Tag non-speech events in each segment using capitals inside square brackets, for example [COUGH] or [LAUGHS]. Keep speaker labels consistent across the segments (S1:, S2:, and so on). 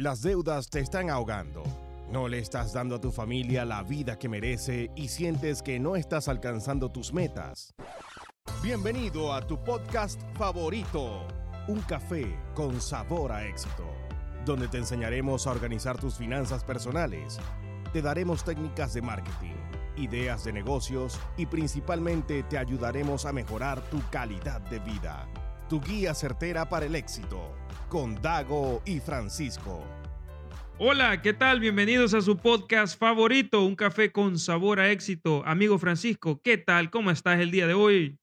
S1: Las deudas te están ahogando. No le estás dando a tu familia la vida que merece y sientes que no estás alcanzando tus metas. Bienvenido a tu podcast favorito, Un café con sabor a éxito, donde te enseñaremos a organizar tus finanzas personales. Te daremos técnicas de marketing, ideas de negocios y principalmente te ayudaremos a mejorar tu calidad de vida. Tu guía certera para el éxito, con Dago y Francisco.
S2: Hola, ¿qué tal? Bienvenidos a su podcast favorito, Un café con sabor a éxito. Amigo Francisco, ¿qué tal? ¿Cómo estás el día de hoy?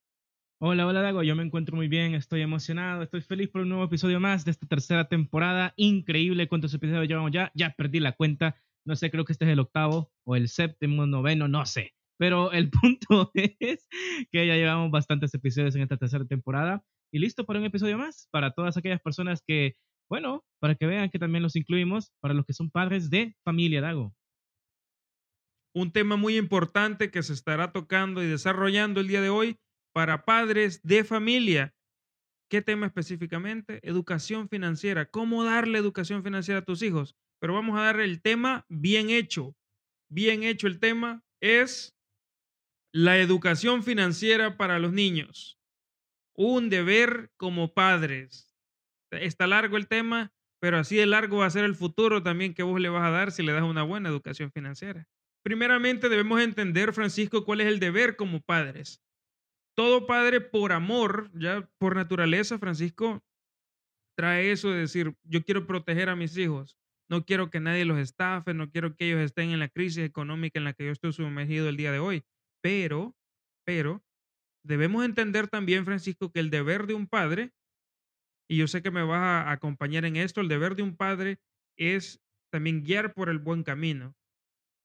S3: Hola, hola Dago, yo me encuentro muy bien, estoy emocionado, estoy feliz por un nuevo episodio más de esta tercera temporada. Increíble cuántos episodios llevamos ya, ya perdí la cuenta, no sé, creo que este es el octavo o el séptimo, noveno, no sé. Pero el [LAUGHS] punto es que ya llevamos bastantes episodios en esta tercera temporada y listo para un episodio más, para todas aquellas personas que bueno, para que vean que también los incluimos para los que son padres de familia, Dago.
S2: Un tema muy importante que se estará tocando y desarrollando el día de hoy para padres de familia. ¿Qué tema específicamente? Educación financiera. ¿Cómo darle educación financiera a tus hijos? Pero vamos a darle el tema bien hecho. Bien hecho el tema es la educación financiera para los niños. Un deber como padres está largo el tema, pero así de largo va a ser el futuro también que vos le vas a dar si le das una buena educación financiera. Primeramente debemos entender, Francisco, cuál es el deber como padres. Todo padre por amor, ya por naturaleza, Francisco, trae eso de decir, yo quiero proteger a mis hijos, no quiero que nadie los estafe, no quiero que ellos estén en la crisis económica en la que yo estoy sumergido el día de hoy. Pero, pero, debemos entender también, Francisco, que el deber de un padre y yo sé que me vas a acompañar en esto, el deber de un padre es también guiar por el buen camino.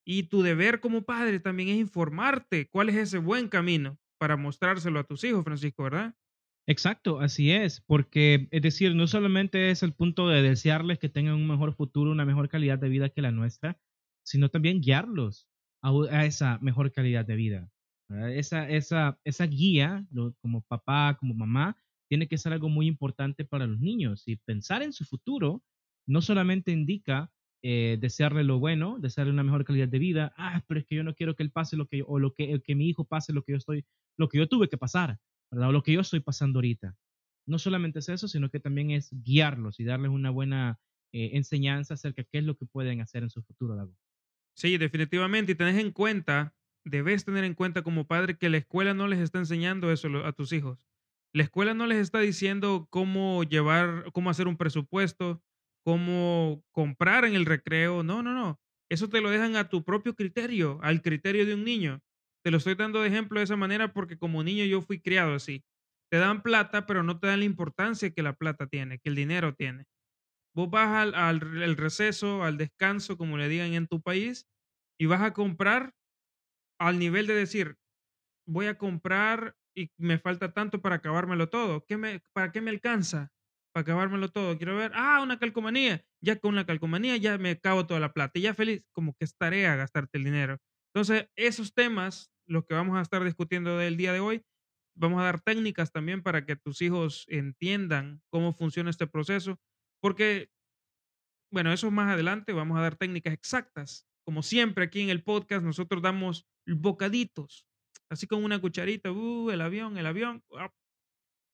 S2: Y tu deber como padre también es informarte cuál es ese buen camino para mostrárselo a tus hijos, Francisco, ¿verdad?
S3: Exacto, así es, porque es decir, no solamente es el punto de desearles que tengan un mejor futuro, una mejor calidad de vida que la nuestra, sino también guiarlos a, esa mejor calidad de vida. Esa, esa, esa guía, como papá, como mamá, tiene que ser algo muy importante para los niños. Y pensar en su futuro no solamente indica eh, desearle lo bueno, desearle una mejor calidad de vida. Ah, pero es que yo no quiero que él pase lo que o lo que, que mi hijo pase lo que yo estoy, lo que yo tuve que pasar, ¿verdad? O lo que yo estoy pasando ahorita. No solamente es eso, sino que también es guiarlos y darles una buena eh, enseñanza acerca de qué es lo que pueden hacer en su futuro, Dago.
S2: Sí, definitivamente. Y tenés en cuenta, debes tener en cuenta como padre que la escuela no les está enseñando eso a tus hijos. La escuela no les está diciendo cómo llevar, cómo hacer un presupuesto, cómo comprar en el recreo. No, no, no. Eso te lo dejan a tu propio criterio, al criterio de un niño. Te lo estoy dando de ejemplo de esa manera porque como niño yo fui criado así. Te dan plata, pero no te dan la importancia que la plata tiene, que el dinero tiene. Vos vas al, al receso, al descanso, como le digan en tu país, y vas a comprar al nivel de decir, voy a comprar y me falta tanto para acabármelo todo. ¿Qué me, ¿Para qué me alcanza? Para acabármelo todo. Quiero ver, ah, una calcomanía. Ya con la calcomanía ya me acabo toda la plata. Y ya feliz, como que es tarea gastarte el dinero. Entonces, esos temas, los que vamos a estar discutiendo del día de hoy, vamos a dar técnicas también para que tus hijos entiendan cómo funciona este proceso. Porque, bueno, eso más adelante, vamos a dar técnicas exactas. Como siempre aquí en el podcast, nosotros damos bocaditos así con una cucharita, uh, el avión, el avión,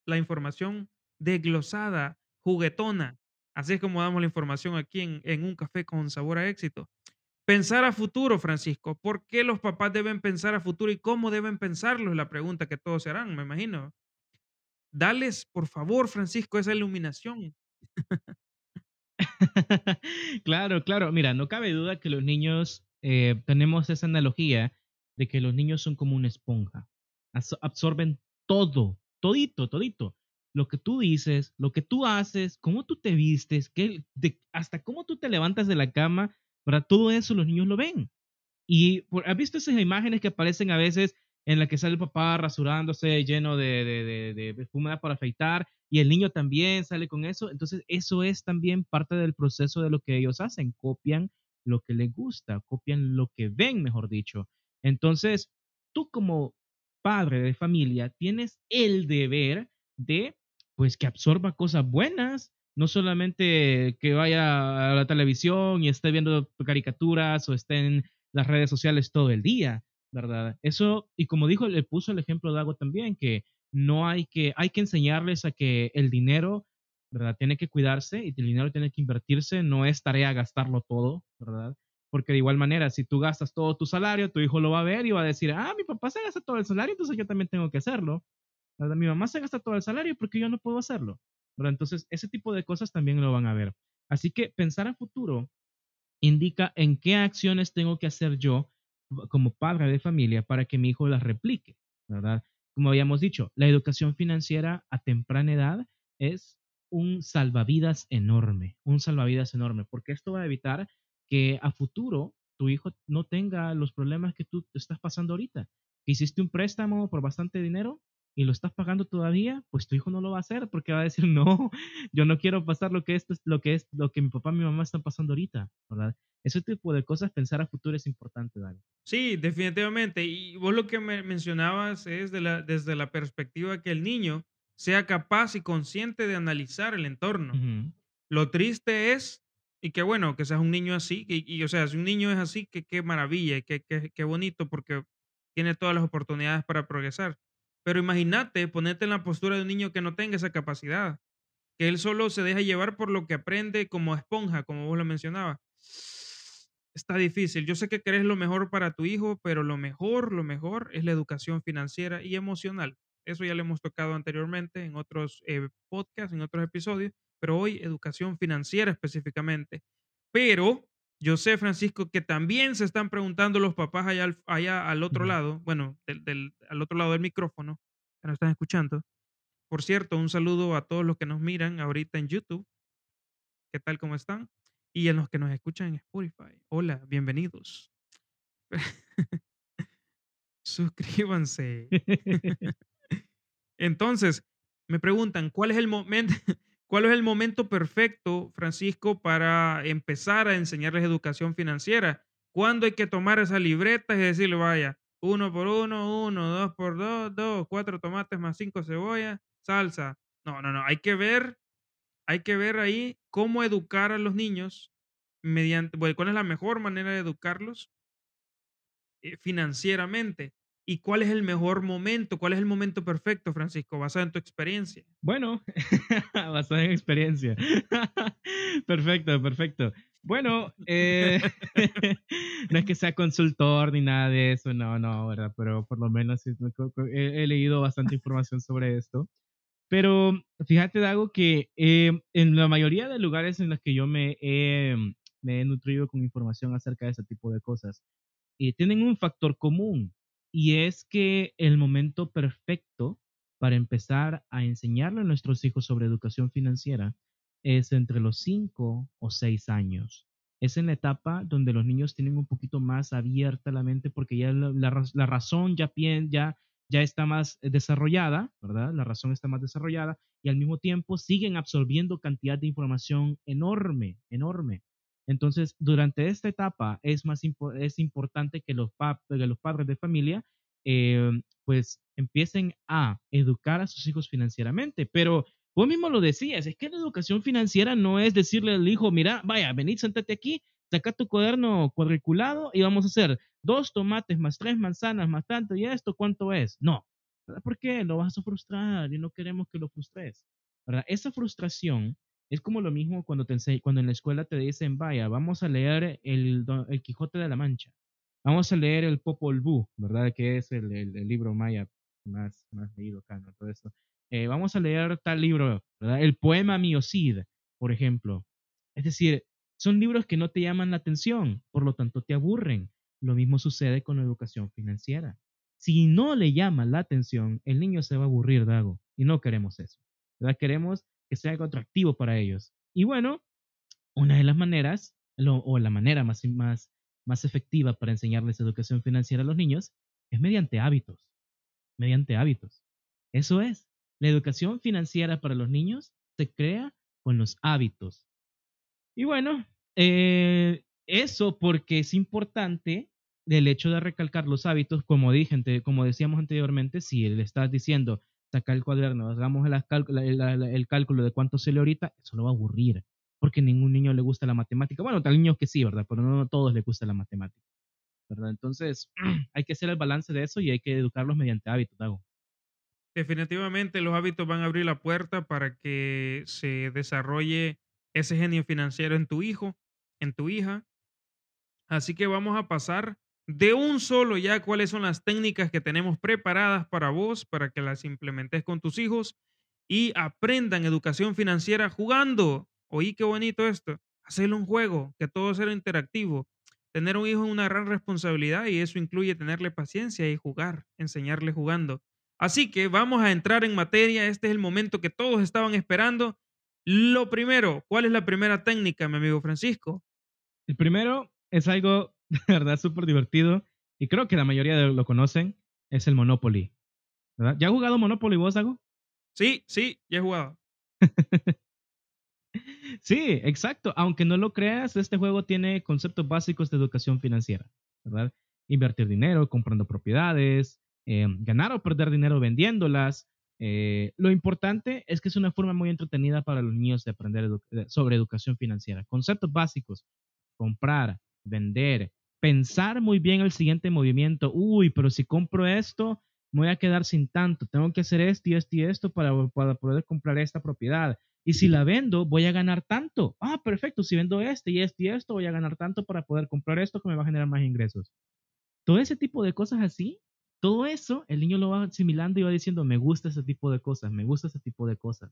S2: la información desglosada, juguetona. Así es como damos la información aquí en, en un café con sabor a éxito. Pensar a futuro, Francisco. ¿Por qué los papás deben pensar a futuro y cómo deben pensarlo? Es la pregunta que todos se harán, me imagino. Dales, por favor, Francisco, esa iluminación. [LAUGHS] [LAUGHS]
S3: claro, claro. Mira, no cabe duda que los niños eh, tenemos esa analogía de que los niños son como una esponja. Absorben todo, todito, todito. Lo que tú dices, lo que tú haces, cómo tú te vistes, que, hasta cómo tú te levantas de la cama, para todo eso los niños lo ven. Y ¿has visto esas imágenes que aparecen a veces en la que sale el papá rasurándose lleno de, de, de, de para afeitar y el niño también sale con eso? Entonces, eso es también parte del proceso de lo que ellos hacen, copian lo que les gusta, copian lo que ven, mejor dicho. Entonces, tú como padre de familia tienes el deber de, pues, que absorba cosas buenas, no solamente que vaya a la televisión y esté viendo caricaturas o esté en las redes sociales todo el día, ¿verdad? Eso, y como dijo, le puso el ejemplo de algo también, que no hay que, hay que enseñarles a que el dinero, ¿verdad? Tiene que cuidarse y el dinero tiene que invertirse, no es tarea gastarlo todo, ¿verdad? Porque de igual manera, si tú gastas todo tu salario, tu hijo lo va a ver y va a decir, ah, mi papá se gasta todo el salario, entonces yo también tengo que hacerlo. ¿verdad? Mi mamá se gasta todo el salario porque yo no puedo hacerlo. ¿verdad? Entonces, ese tipo de cosas también lo van a ver. Así que pensar a futuro indica en qué acciones tengo que hacer yo como padre de familia para que mi hijo las replique, ¿verdad? Como habíamos dicho, la educación financiera a temprana edad es un salvavidas enorme, un salvavidas enorme, porque esto va a evitar que a futuro tu hijo no tenga los problemas que tú estás pasando ahorita. Hiciste un préstamo por bastante dinero y lo estás pagando todavía, pues tu hijo no lo va a hacer porque va a decir, [LAUGHS] no, yo no quiero pasar lo que esto es lo que es lo que mi papá y mi mamá están pasando ahorita, ¿verdad? Ese tipo de cosas, pensar a futuro es importante, Dani.
S2: Sí, definitivamente. Y vos lo que me mencionabas es de la, desde la perspectiva que el niño sea capaz y consciente de analizar el entorno. Lo triste es, y qué bueno que seas un niño así, y, o sea, si un niño es así, que qué maravilla, qué, qué, qué bonito, porque tiene todas las oportunidades para progresar. Pero imagínate ponerte en la postura de un niño que no tenga esa capacidad, que él solo se deja llevar por lo que aprende como esponja, como vos lo mencionabas está difícil. Yo sé que querés lo mejor para tu hijo, pero lo mejor, lo mejor es la educación financiera y emocional. Eso ya lo hemos tocado anteriormente en otros eh, podcasts, en otros episodios, pero hoy educación financiera específicamente. Pero yo sé, Francisco, que también se están preguntando los papás allá al, allá al otro lado, bueno, del, al otro lado del micrófono, que nos están escuchando. Por cierto, un saludo a todos los que nos miran ahorita en YouTube. ¿Qué tal? ¿Cómo están? Y a los que nos escuchan en Spotify, hola, bienvenidos. [LAUGHS] Suscríbanse. [LAUGHS] Entonces, me preguntan, ¿cuál es el momento? ¿Cuál es el momento perfecto, Francisco, para empezar a enseñarles educación financiera? ¿Cuándo hay que tomar esa libreta y decirle, vaya, uno por uno, uno, dos por dos, dos, cuatro tomates más cinco cebollas, salsa? No, no, no, hay que ver hay que ver ahí cómo educar a los niños mediante, cuál es la mejor manera de educarlos eh, financieramente y cuál es el mejor momento, cuál es el momento perfecto, Francisco, basado en tu experiencia.
S3: Bueno, [LAUGHS] basado en experiencia. [LAUGHS] perfecto, perfecto. Bueno, eh, [LAUGHS] no es que sea consultor ni nada de eso, no, no, ¿verdad? Pero por lo menos he leído bastante información sobre esto. Pero fíjate, Dago, que eh, en la mayoría de lugares en los que yo me he, nutrido con información acerca de ese tipo de cosas, eh, tienen un factor común y es que el momento perfecto para empezar a enseñarle a nuestros hijos sobre educación financiera es entre los 5 o 6 años. Es en la etapa donde los niños tienen un poquito más abierta la mente porque ya la, la razón ya, ya ya está más desarrollada, ¿verdad? La razón está más desarrollada y al mismo tiempo siguen absorbiendo cantidad de información enorme, enorme. Entonces, durante esta etapa es más es importante que los, padres de familia eh, pues empiecen a educar a sus hijos financieramente, pero vos mismo lo decías, es que la educación financiera no es decirle al hijo, mira, vaya, venid, sentate aquí, saca tu cuaderno cuadriculado y vamos a hacer dos tomates más tres manzanas más tanto y esto, ¿cuánto es? No. ¿Por qué? Lo vas a frustrar y no queremos que lo frustres. ¿verdad? Esa frustración es como lo mismo cuando, te cuando en la escuela te dicen, vaya, vamos a leer el, el Quijote de la Mancha, vamos a leer el Popol Vuh, ¿verdad? Que es el, el, libro maya más, más leído acá, ¿no? Todo esto. Eh, vamos a leer tal libro, ¿verdad? El poema Miocid, por ejemplo. Es decir, son libros que no te llaman la atención, por lo tanto te aburren. Lo mismo sucede con la educación financiera. Si no le llama la atención, el niño se va a aburrir de algo y no queremos eso. ¿verdad? Queremos que sea algo atractivo para ellos. Y bueno, una de las maneras, o la manera más, más, más efectiva para enseñarles educación financiera a los niños es mediante hábitos. Mediante hábitos. Eso es. La educación financiera para los niños se crea con los hábitos. Y bueno, eh, eso porque es importante el hecho de recalcar los hábitos, como dije, como decíamos anteriormente, si le estás diciendo, saca el cuaderno, hagamos el, cálculo de cuánto se ahorita, eso lo va a aburrir, porque ningún niño le gusta la matemática. Bueno, tal niños que sí, ¿verdad? Pero no a todos les gusta la matemática, ¿verdad? Entonces, [CLEARS THROAT] hay que hacer el balance de eso y hay que educarlos mediante hábitos, Dago.
S2: Definitivamente los hábitos van a abrir la puerta para que se desarrolle ese genio financiero en tu hijo, en tu hija. Así que vamos a pasar de un solo ya cuáles son las técnicas que tenemos preparadas para vos, para que las implementes con tus hijos y aprendan educación financiera jugando. Oí qué bonito esto. Hacerle un juego, que todo sea interactivo. Tener un hijo es una gran responsabilidad y eso incluye tenerle paciencia y jugar, enseñarle jugando. Así que vamos a entrar en materia. Este es el momento que todos estaban esperando. Lo primero, ¿cuál es la primera técnica, mi amigo Francisco?
S3: El primero es algo [LAUGHS] de verdad súper divertido y creo que la mayoría de lo conocen, es el Monopoly. ¿verdad? ¿Ya has jugado Monopoly vos, Dago?
S2: Sí, sí, ya he jugado. [LAUGHS]
S3: sí, exacto. Aunque no lo creas, este juego tiene conceptos básicos de educación financiera, ¿verdad? Invertir dinero, comprando propiedades, eh, ganar o perder dinero vendiéndolas. Eh, lo importante es que es una forma muy entretenida para los niños de aprender sobre educación financiera. Conceptos básicos, comprar, vender, pensar muy bien el siguiente movimiento. Uy, pero si compro esto, me voy a quedar sin tanto. Tengo que hacer esto y esto y esto para, poder comprar esta propiedad. Y si la vendo, voy a ganar tanto. Ah, perfecto. Si vendo este y este y esto, voy a ganar tanto para poder comprar esto que me va a generar más ingresos. Todo ese tipo de cosas así, todo eso, el niño lo va asimilando y va diciendo, me gusta ese tipo de cosas, me gusta ese tipo de cosas.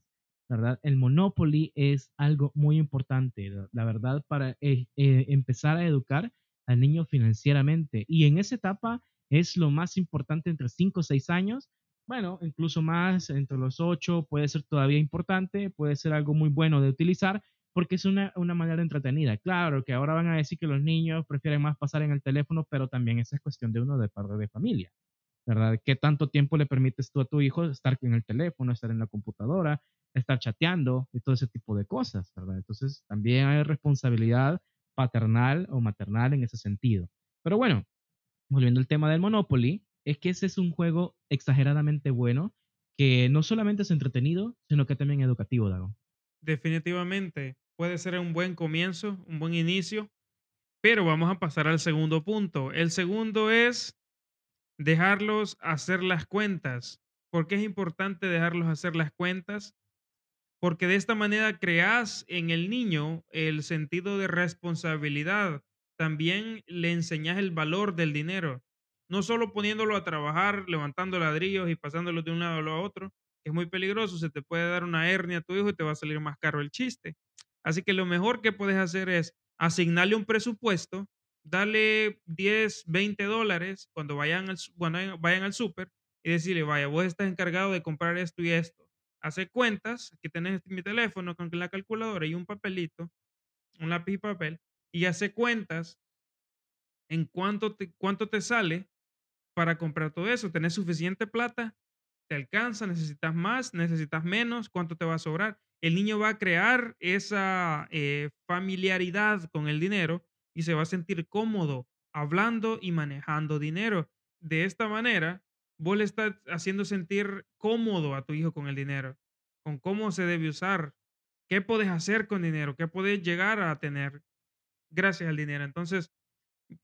S3: ¿verdad? El Monopoly es algo muy importante, la verdad, para eh, eh, empezar a educar al niño financieramente. Y en esa etapa es lo más importante entre 5 o 6 años. Bueno, incluso más, entre los 8 puede ser todavía importante, puede ser algo muy bueno de utilizar porque es una, una manera entretenida. Claro que ahora van a decir que los niños prefieren más pasar en el teléfono, pero también esa es cuestión de uno de padre de familia. ¿verdad? ¿Qué tanto tiempo le permites tú a tu hijo estar en el teléfono, estar en la computadora, estar chateando y todo ese tipo de cosas, ¿verdad? Entonces, también hay responsabilidad paternal o maternal en ese sentido. Pero bueno, volviendo al tema del Monopoly, es que ese es un juego exageradamente bueno que no solamente es entretenido, sino que también educativo, Dago.
S2: Definitivamente, puede ser un buen comienzo, un buen inicio, pero vamos a pasar al segundo punto. El segundo es dejarlos hacer las cuentas. ¿Por qué es importante dejarlos hacer las cuentas? Porque de esta manera creas en el niño el sentido de responsabilidad. También le enseñas el valor del dinero, no solo poniéndolo a trabajar, levantando ladrillos y pasándolo de un lado a otro, es muy peligroso, se te puede dar una hernia a tu hijo y te va a salir más caro el chiste. Así que lo mejor que puedes hacer es asignarle un presupuesto, darle 10, 20 dólares cuando vayan al, vayan al súper y decirle, vaya, vos estás encargado de comprar esto y esto hace cuentas, aquí tenés mi teléfono con la calculadora y un papelito, un lápiz y papel, y hace cuentas en cuánto te, cuánto te sale para comprar todo eso. ¿Tenés suficiente plata? ¿Te alcanza? ¿Necesitas más? ¿Necesitas menos? ¿Cuánto te va a sobrar? El niño va a crear esa eh, familiaridad con el dinero y se va a sentir cómodo hablando y manejando dinero. De esta manera, vos le estás haciendo sentir cómodo a tu hijo con el dinero, con cómo se debe usar, qué puedes hacer con dinero, qué puedes llegar a tener gracias al dinero. Entonces,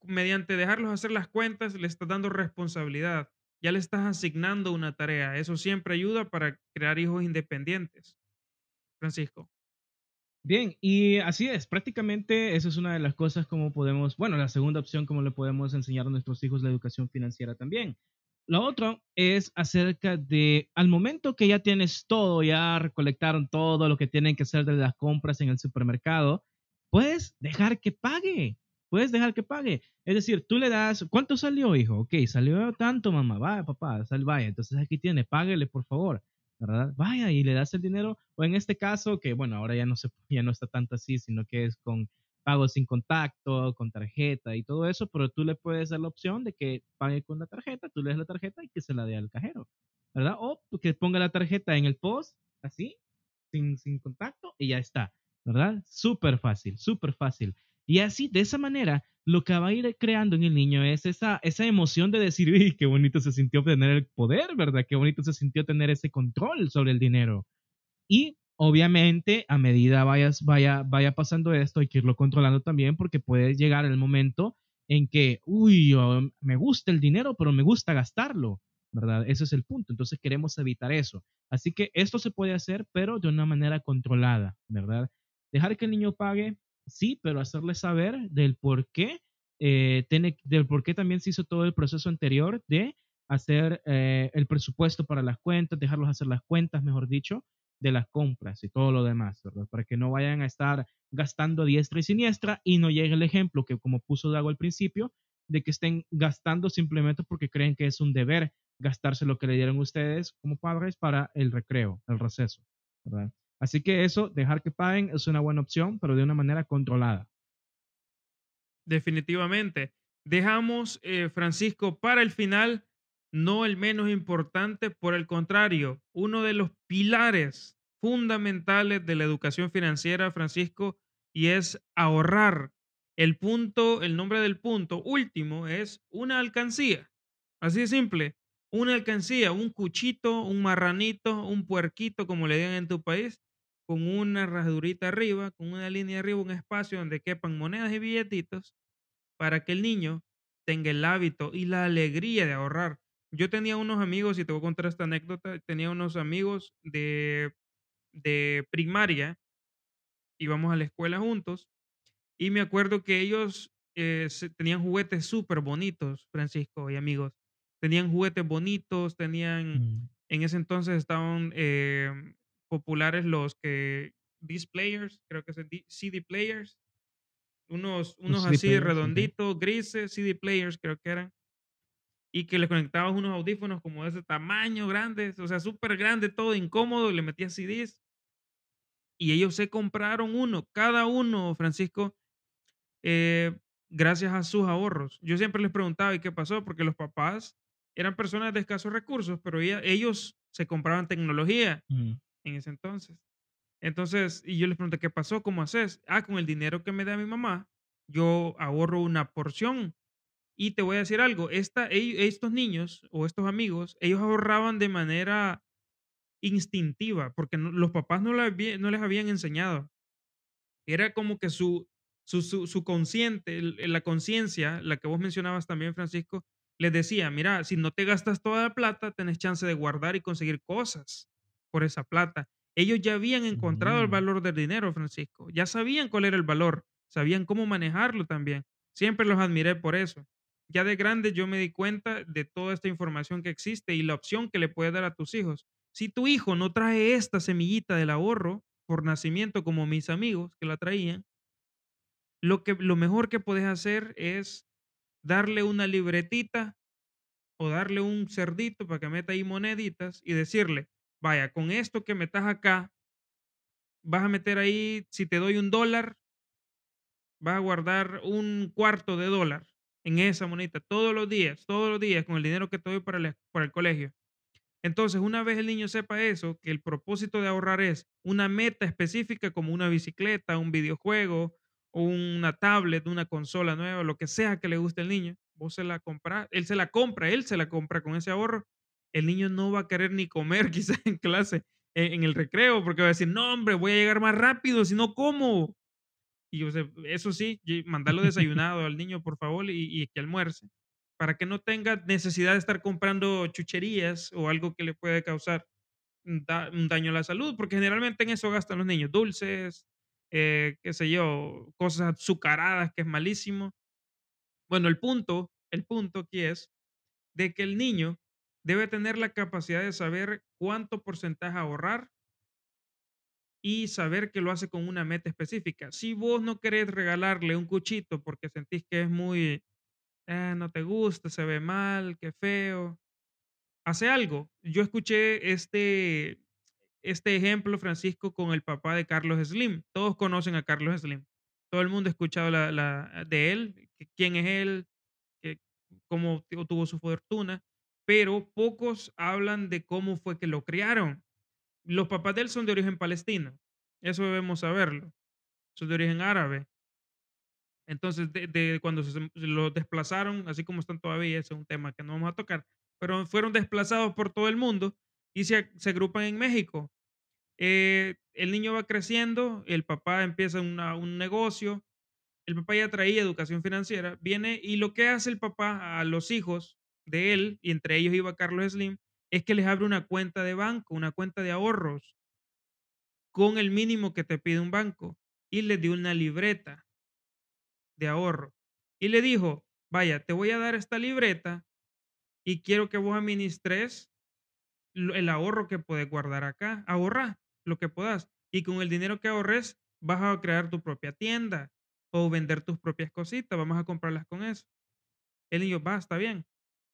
S2: mediante dejarlos hacer las cuentas, le estás dando responsabilidad, ya le estás asignando una tarea. Eso siempre ayuda para crear hijos independientes. Francisco.
S3: Bien, y así es, prácticamente eso es una de las cosas como podemos, bueno, la segunda opción como le podemos enseñar a nuestros hijos la educación financiera también. Lo otro es acerca de, al momento que ya tienes todo, ya recolectaron todo lo que tienen que hacer de las compras en el supermercado, puedes dejar que pague, puedes dejar que pague. Es decir, tú le das, ¿cuánto salió, hijo? Ok, salió tanto, mamá, vaya, papá, sal, vaya. Entonces aquí tiene, páguele, por favor, ¿verdad? Vaya y le das el dinero, o en este caso, que bueno, ahora ya no, se, [LAUGHS] ya no está tanto así, sino que es con pago sin contacto, con tarjeta y todo eso, pero tú le puedes dar la opción de que pague con la tarjeta, tú le das la tarjeta y que se la dé al cajero, ¿verdad? O que ponga la tarjeta en el post, así, sin, sin contacto y ya está, ¿verdad? Súper fácil, súper fácil. Y así, de esa manera, lo que va a ir creando en el niño es esa, esa emoción de decir, uy, qué bonito se sintió tener el poder, ¿verdad? Qué bonito se sintió tener ese control sobre el dinero. Y obviamente, a medida vayas, vaya, vaya pasando esto, hay que irlo controlando también porque puede llegar el momento en que, uy, me gusta el dinero, pero me gusta gastarlo, ¿verdad? Ese es el punto. Entonces queremos evitar eso. Así que esto se puede hacer, pero de una manera controlada, ¿verdad? Dejar que el niño pague, sí, pero hacerle saber del por qué, eh, tiene, del por qué también se hizo todo el proceso anterior de hacer eh, el presupuesto para las cuentas, dejarlos hacer las cuentas, mejor dicho, de las compras y todo lo demás, ¿verdad? Para que no vayan a estar gastando diestra y siniestra y no llegue el ejemplo que como puso Dago al principio, de que estén gastando simplemente porque creen que es un deber gastarse lo que le dieron ustedes como padres para el recreo, el receso, ¿verdad? Así que eso, dejar que paguen es una buena opción, pero de una manera controlada.
S2: Definitivamente. Dejamos, eh, Francisco, para el final, no el menos importante, por el contrario, uno de los pilares fundamentales de la educación financiera, Francisco, y es ahorrar. El punto, el nombre del punto último es una alcancía. Así de simple. Una alcancía, un cuchito, un marranito, un puerquito, como le digan en tu país, con una rajadurita arriba, con una línea arriba, un espacio donde quepan monedas y billetitos, para que el niño tenga el hábito y la alegría de ahorrar. Yo tenía unos amigos, y te voy a contar esta anécdota, tenía unos amigos de, de primaria, íbamos a la escuela juntos, y me acuerdo que ellos eh, tenían juguetes súper bonitos, Francisco y amigos. Tenían juguetes bonitos, tenían,
S3: Mm.
S2: en ese entonces estaban em, populares los que, these players, creo que es CD players, unos, unos
S3: CD
S2: así
S3: players,
S2: redonditos, grises, CD players creo que eran, y que le conectabas unos audífonos como de ese tamaño, grandes, o sea, súper grande, todo incómodo, y le metías CDs. Y ellos se compraron uno, cada uno, Francisco, eh, gracias a sus ahorros. Yo siempre les preguntaba, ¿y qué pasó? Porque los papás eran personas de escasos recursos, pero ella- ellos se compraban tecnología
S3: Mm.
S2: en ese entonces. Entonces, y yo les pregunté, ¿qué pasó? ¿Cómo haces? Ah, con el dinero que me da mi mamá, yo ahorro una porción. Y te voy a decir algo, esta, estos niños o estos amigos, ellos ahorraban de manera instintiva, porque no- los papás no, la había- no les habían enseñado. Era como que su, su, su, su consciente, la conciencia, la que vos mencionabas también, Francisco, les decía, mira, si no te gastas toda la plata, tenés chance de guardar y conseguir cosas por esa plata. Ellos ya habían encontrado el
S3: Mm.
S2: valor del dinero, Francisco. Ya sabían cuál era el valor, sabían cómo manejarlo también. Siempre los admiré por eso. Ya de grande yo me di cuenta de toda esta información que existe y la opción que le puedes dar a tus hijos. Si tu hijo no trae esta semillita del ahorro por nacimiento como mis amigos que la traían, lo, que, lo mejor que puedes hacer es darle una libretita o darle un cerdito para que meta ahí moneditas y decirle, vaya, con esto que metas acá, vas a meter ahí, si te doy un dólar, vas a guardar un cuarto de dólar en esa monedita todos los días, todos los días con el dinero que te para el, para el colegio. Entonces, una vez el niño sepa eso, que el propósito de ahorrar es una meta específica como una bicicleta, un videojuego, o una tablet, una consola nueva, lo que sea que le guste al niño, vos se la compras, él se la compra, él se la compra con ese ahorro. El niño no va a querer ni comer [LAUGHS] quizás en clase, en, el recreo, porque va a decir, no, hombre, voy a llegar más rápido, si no, ¿cómo? Y eso sí, mandarlo desayunado al niño, por favor, y, y que almuerce, para que no tenga necesidad de estar comprando chucherías o algo que le puede causar un daño a la salud, porque generalmente en eso gastan los niños, dulces, eh, qué sé yo, cosas azucaradas, que es malísimo. Bueno, el punto, el punto aquí es de que el niño debe tener la capacidad de saber cuánto porcentaje ahorrar y saber que lo hace con una meta específica. Si vos no querés regalarle un cuchito porque sentís que es muy, "Ah, no te gusta, se ve mal, qué feo, hace algo. Yo escuché este, este ejemplo, Francisco, con el papá de Carlos Slim. Todos conocen a Carlos Slim. Todo el mundo ha escuchado de él, quién es él, cómo tu- tuvo su fortuna, pero pocos hablan de cómo fue que lo criaron. Los papás de él son de origen palestino. Eso debemos saberlo. Son de origen árabe. Entonces, de, cuando se los desplazaron, así como están todavía, ese es un tema que no vamos a tocar, pero fueron desplazados por todo el mundo y se, se agrupan en México. Eh, el niño va creciendo, el papá empieza una- un negocio, el papá ya traía educación financiera, viene y lo que hace el papá a los hijos de él, y entre ellos iba Carlos Slim, es que les abre una cuenta de banco, una cuenta de ahorros, con el mínimo que te pide un banco, y les dio una libreta de ahorro. Y le dijo, vaya, te voy a dar esta libreta y quiero que vos administres el ahorro que puedes guardar acá. Ahorra lo que puedas. Y con el dinero que ahorres, vas a crear tu propia tienda o vender tus propias cositas. Vamos a comprarlas con eso. El niño, va, está bien.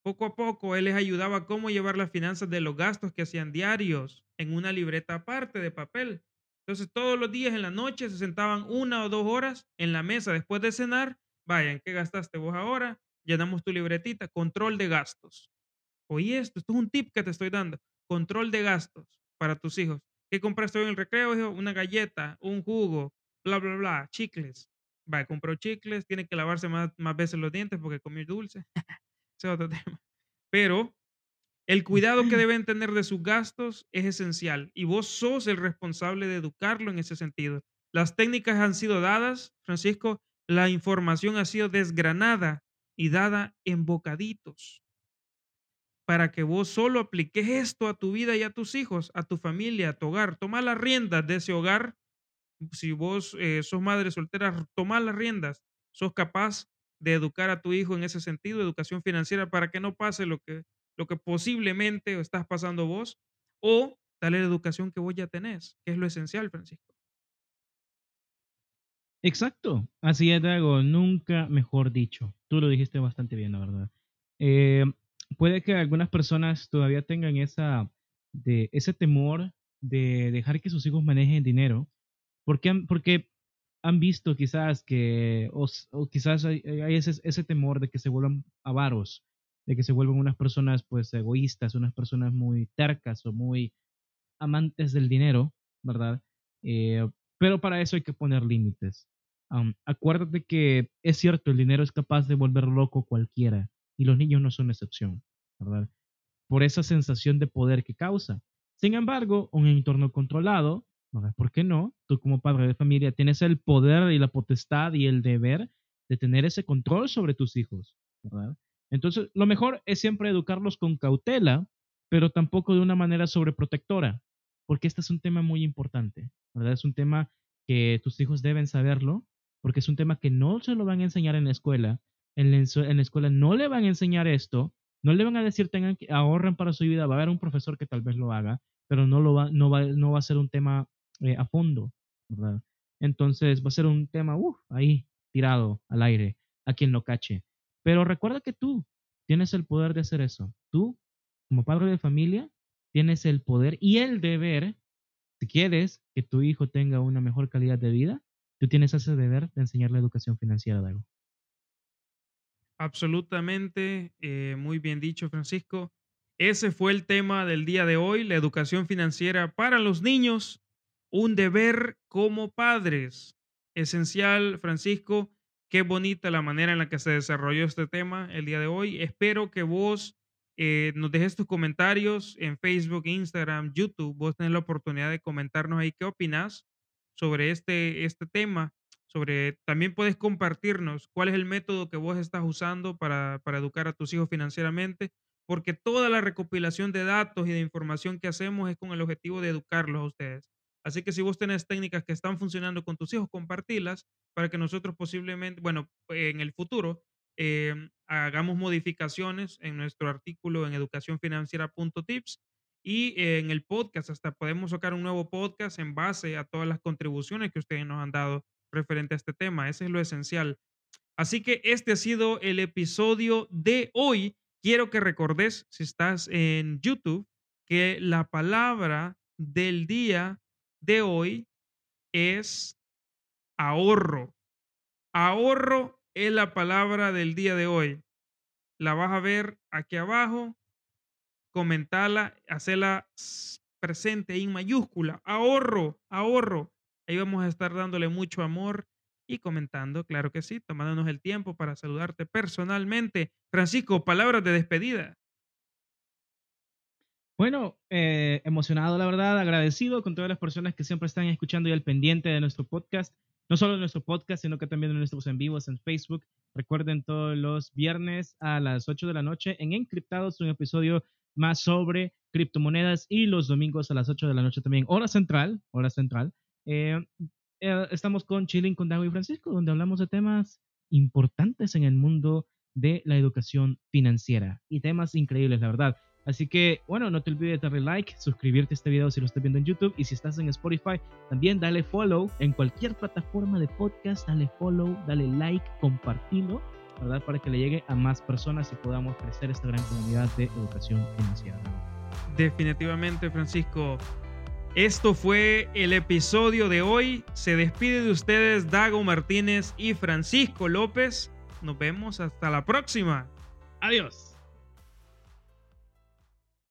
S2: Poco a poco, él les ayudaba a cómo llevar las finanzas de los gastos que hacían diarios en una libreta aparte de papel. Entonces, todos los días en la noche se sentaban una o dos horas en la mesa después de cenar. Vayan, ¿qué gastaste vos ahora? Llenamos tu libretita, control de gastos. Oye, esto, esto es un tip que te estoy dando. Control de gastos para tus hijos. ¿Qué compraste hoy en el recreo, hijo? Una galleta, un jugo, bla, bla, bla, chicles. Va, compró chicles, tiene que lavarse más, más veces los dientes porque comió dulce. Ese es otro [LAUGHS] tema. Pero el cuidado que deben tener de sus gastos es esencial y vos sos el responsable de educarlo en ese sentido. Las técnicas han sido dadas, Francisco, la información ha sido desgranada y dada en bocaditos para que vos solo apliques esto a tu vida y a tus hijos, a tu familia, a tu hogar. Toma las riendas de ese hogar. Si vos eh, sos madre soltera, toma las riendas. Sos capaz de educar a tu hijo en ese sentido, educación financiera, para que no pase lo que, lo que posiblemente estás pasando vos, o dale la educación que vos ya tenés, que es lo esencial, Francisco.
S3: Exacto, así es, Dago, nunca mejor dicho. Tú lo dijiste bastante bien, la verdad. Eh, puede que algunas personas todavía tengan esa, de, ese temor de dejar que sus hijos manejen dinero, porque porque han visto quizás que, o, o quizás hay, hay ese, temor de que se vuelvan avaros, de que se vuelvan unas personas pues egoístas, unas personas muy tercas o muy amantes del dinero, ¿verdad? Eh, pero para eso hay que poner límites. Acuérdate que es cierto, el dinero es capaz de volver loco cualquiera y los niños no son excepción, ¿verdad? Por esa sensación de poder que causa. Sin embargo, un entorno controlado, ¿verdad? ¿por qué no? Tú como padre de familia tienes el poder y la potestad y el deber de tener ese control sobre tus hijos, ¿verdad? Entonces, lo mejor es siempre educarlos con cautela, pero tampoco de una manera sobreprotectora, porque este es un tema muy importante, ¿verdad? Es un tema que tus hijos deben saberlo, porque es un tema que no se lo van a enseñar en la escuela. En la, en la escuela no le van a enseñar esto, no le van a decir tengan que ahorren para su vida, va a haber un profesor que tal vez lo haga, pero no, lo va, no, va, no va a ser un tema eh, a fondo, ¿verdad? Entonces va a ser un tema, uff, ahí tirado al aire, a quien lo cache. Pero recuerda que tú tienes el poder de hacer eso. Tú, como padre de familia, tienes el poder y el deber, si quieres que tu hijo tenga una mejor calidad de vida, tú tienes ese deber de enseñarle educación financiera, Dago.
S2: Absolutamente, eh, muy bien dicho, Francisco. Ese fue el tema del día de hoy, la educación financiera para los niños, un deber como padres. Esencial, Francisco, qué bonita la manera en la que se desarrolló este tema el día de hoy. Espero que vos eh, nos dejes tus comentarios en Facebook, Instagram, YouTube. Vos tenés la oportunidad de comentarnos ahí qué opinas sobre este, este tema sobre, también puedes compartirnos cuál es el método que vos estás usando para, para educar a tus hijos financieramente, porque toda la recopilación de datos y de información que hacemos es con el objetivo de educarlos a ustedes. Así que si vos tenés técnicas que están funcionando con tus hijos, compartilas para que nosotros posiblemente, bueno, en el futuro, eh, hagamos modificaciones en nuestro artículo en educacionfinanciera.tips y en el podcast, hasta podemos sacar un nuevo podcast en base a todas las contribuciones que ustedes nos han dado referente a este tema. Ese es lo esencial. Así que este ha sido el episodio de hoy. Quiero que recordes, si estás en YouTube, que la palabra del día de hoy es ahorro. Ahorro es la palabra del día de hoy. La vas a ver aquí abajo. Comentarla, hacerla presente en mayúscula. Ahorro, ahorro. Ahí vamos a estar dándole mucho amor y comentando, claro que sí, tomándonos el tiempo para saludarte personalmente. Francisco, palabras de despedida.
S3: Bueno, eh, emocionado, la verdad, agradecido con todas las personas que siempre están escuchando y al pendiente de nuestro podcast. No solo de nuestro podcast, sino que también de nuestros en vivos en Facebook. Recuerden todos los viernes a las 8 de la noche en Encriptados, un episodio más sobre criptomonedas y los domingos a las 8 de la noche también, hora central, hora central. Eh, eh, estamos con Chilling con Dago y Francisco, donde hablamos de temas importantes en el mundo de la educación financiera y temas increíbles, la verdad. Así que, bueno, no te olvides de darle like, suscribirte a este video si lo estás viendo en YouTube y si estás en Spotify, también dale follow en cualquier plataforma de podcast, dale follow, dale like, compartilo, ¿verdad? Para que le llegue a más personas y podamos crecer esta gran comunidad de educación financiera.
S2: Definitivamente, Francisco. Esto fue el episodio de hoy. Se despide de ustedes Dago Martínez y Francisco López. Nos vemos hasta la próxima.
S3: Adiós.